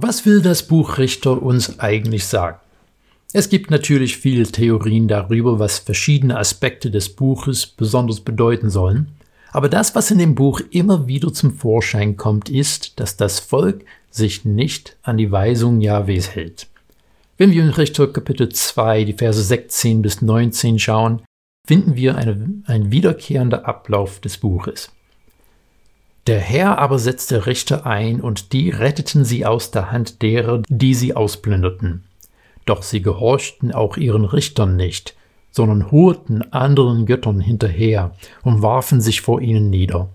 Was will das Buch Richter uns eigentlich sagen? Es gibt natürlich viele Theorien darüber, was verschiedene Aspekte des Buches besonders bedeuten sollen. Aber das, was in dem Buch immer wieder zum Vorschein kommt, ist, dass das Volk sich nicht an die Weisung Jahwes hält. Wenn wir in Richter Kapitel 2, die Verse 16 bis 19 schauen, finden wir eine, ein wiederkehrender Ablauf des Buches. Der Herr aber setzte Richter ein, und die retteten sie aus der Hand derer, die sie ausplünderten. Doch sie gehorchten auch ihren Richtern nicht, sondern hurten anderen Göttern hinterher und warfen sich vor ihnen nieder.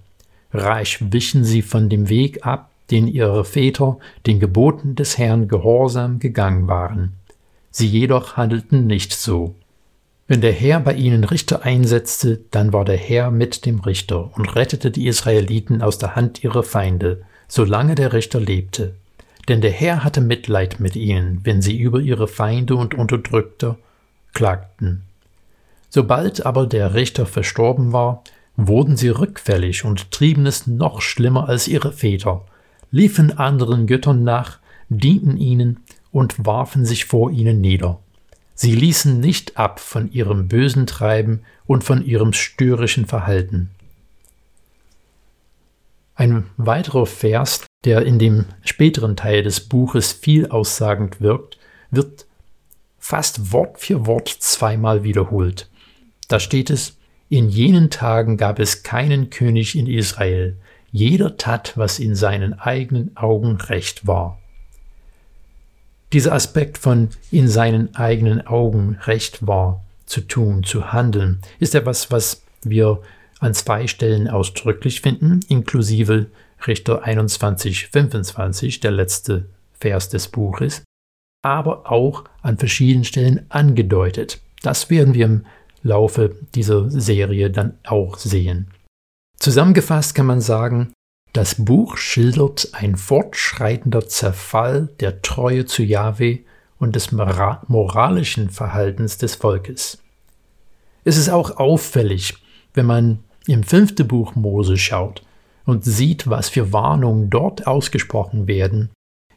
Reich wichen sie von dem Weg ab, den ihre Väter den Geboten des Herrn gehorsam gegangen waren. Sie jedoch handelten nicht so. Wenn der Herr bei ihnen Richter einsetzte, dann war der Herr mit dem Richter und rettete die Israeliten aus der Hand ihrer Feinde, solange der Richter lebte. Denn der Herr hatte Mitleid mit ihnen, wenn sie über ihre Feinde und Unterdrückte klagten. Sobald aber der Richter verstorben war, wurden sie rückfällig und trieben es noch schlimmer als ihre Väter, liefen anderen Göttern nach, dienten ihnen und warfen sich vor ihnen nieder. Sie ließen nicht ab von ihrem bösen Treiben und von ihrem störrischen Verhalten. Ein weiterer Vers, der in dem späteren Teil des Buches viel aussagend wirkt, wird fast Wort für Wort zweimal wiederholt. Da steht es, in jenen Tagen gab es keinen König in Israel, jeder tat, was in seinen eigenen Augen recht war. Dieser Aspekt von in seinen eigenen Augen recht war, zu tun, zu handeln, ist etwas, was wir an zwei Stellen ausdrücklich finden, inklusive Richter 21, 25, der letzte Vers des Buches, aber auch an verschiedenen Stellen angedeutet. Das werden wir im Laufe dieser Serie dann auch sehen. Zusammengefasst kann man sagen, das Buch schildert ein fortschreitender Zerfall der Treue zu Jahwe und des moralischen Verhaltens des Volkes. Es ist auch auffällig, wenn man im fünften Buch Mose schaut und sieht, was für Warnungen dort ausgesprochen werden,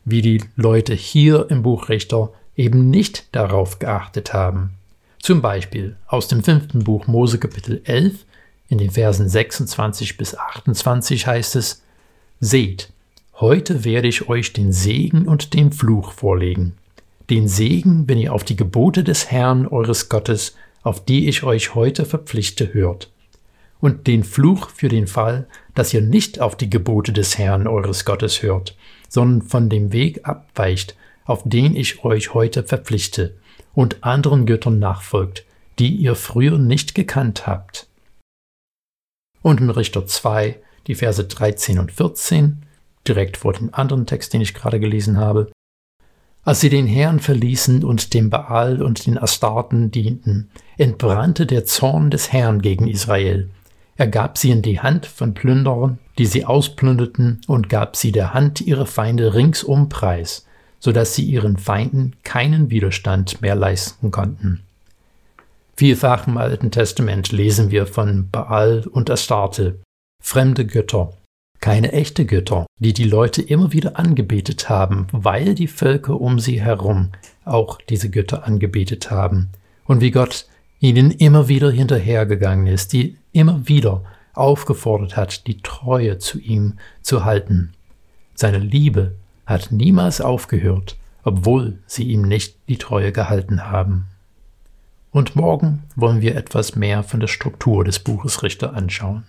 wie die Leute hier im Buch Richter eben nicht darauf geachtet haben. Zum Beispiel aus dem fünften Buch Mose Kapitel 11 in den Versen 26 bis 28 heißt es, Seht, heute werde ich euch den Segen und den Fluch vorlegen. Den Segen, wenn ihr auf die Gebote des Herrn eures Gottes, auf die ich euch heute verpflichte, hört. Und den Fluch für den Fall, dass ihr nicht auf die Gebote des Herrn eures Gottes hört, sondern von dem Weg abweicht, auf den ich euch heute verpflichte, und anderen Göttern nachfolgt, die ihr früher nicht gekannt habt. Und in Richter 2 die Verse 13 und 14, direkt vor dem anderen Text, den ich gerade gelesen habe. Als sie den Herrn verließen und dem Baal und den Astarten dienten, entbrannte der Zorn des Herrn gegen Israel. Er gab sie in die Hand von Plünderern, die sie ausplünderten, und gab sie der Hand ihrer Feinde ringsum preis, so dass sie ihren Feinden keinen Widerstand mehr leisten konnten. Vielfach im Alten Testament lesen wir von Baal und Astarte, fremde Götter, keine echte Götter, die die Leute immer wieder angebetet haben, weil die Völker um sie herum auch diese Götter angebetet haben. Und wie Gott ihnen immer wieder hinterhergegangen ist, die immer wieder aufgefordert hat, die Treue zu ihm zu halten. Seine Liebe hat niemals aufgehört, obwohl sie ihm nicht die Treue gehalten haben. Und morgen wollen wir etwas mehr von der Struktur des Buches Richter anschauen.